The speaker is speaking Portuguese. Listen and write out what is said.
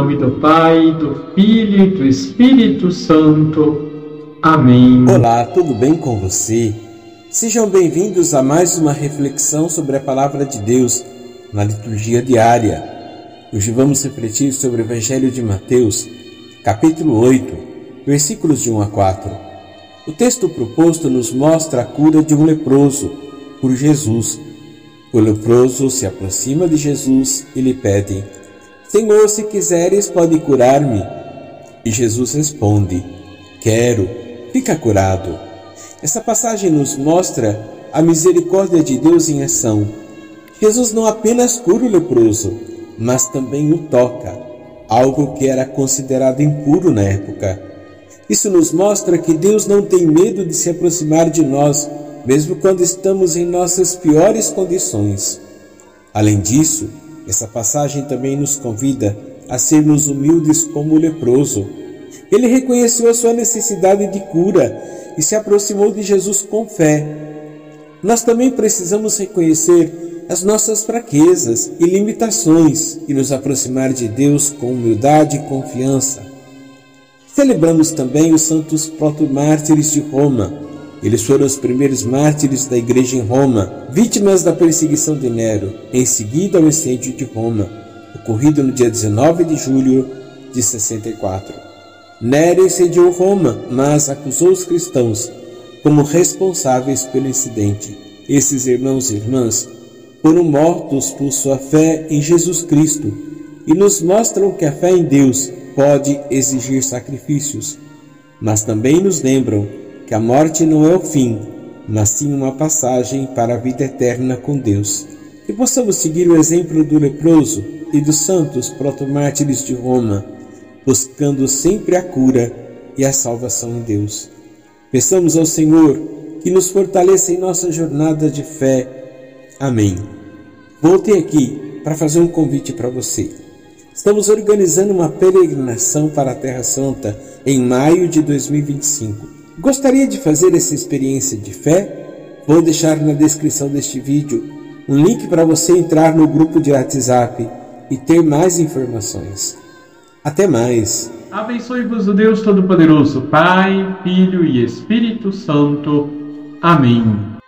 nome do Pai, do Filho e do Espírito Santo. Amém. Olá, tudo bem com você? Sejam bem-vindos a mais uma reflexão sobre a palavra de Deus na liturgia diária. Hoje vamos refletir sobre o Evangelho de Mateus, capítulo 8, versículos de 1 a 4. O texto proposto nos mostra a cura de um leproso por Jesus. O leproso se aproxima de Jesus e lhe pede: Senhor, se quiseres, pode curar-me. E Jesus responde: Quero, fica curado. Essa passagem nos mostra a misericórdia de Deus em ação. Jesus não apenas cura o leproso, mas também o toca, algo que era considerado impuro na época. Isso nos mostra que Deus não tem medo de se aproximar de nós, mesmo quando estamos em nossas piores condições. Além disso, essa passagem também nos convida a sermos humildes como o leproso. Ele reconheceu a sua necessidade de cura e se aproximou de Jesus com fé. Nós também precisamos reconhecer as nossas fraquezas e limitações e nos aproximar de Deus com humildade e confiança. Celebramos também os santos proto-mártires de Roma, eles foram os primeiros mártires da igreja em Roma, vítimas da perseguição de Nero, em seguida ao incêndio de Roma, ocorrido no dia 19 de julho de 64. Nero incendiou Roma, mas acusou os cristãos como responsáveis pelo incidente. Esses irmãos e irmãs foram mortos por sua fé em Jesus Cristo e nos mostram que a fé em Deus pode exigir sacrifícios, mas também nos lembram que a morte não é o fim, mas sim uma passagem para a vida eterna com Deus. Que possamos seguir o exemplo do leproso e dos santos protomártires de Roma, buscando sempre a cura e a salvação em Deus. Peçamos ao Senhor que nos fortaleça em nossa jornada de fé. Amém. Voltei aqui para fazer um convite para você. Estamos organizando uma peregrinação para a Terra Santa em maio de 2025. Gostaria de fazer essa experiência de fé? Vou deixar na descrição deste vídeo um link para você entrar no grupo de WhatsApp e ter mais informações. Até mais! Abençoe-vos o Deus Todo-Poderoso, Pai, Filho e Espírito Santo. Amém.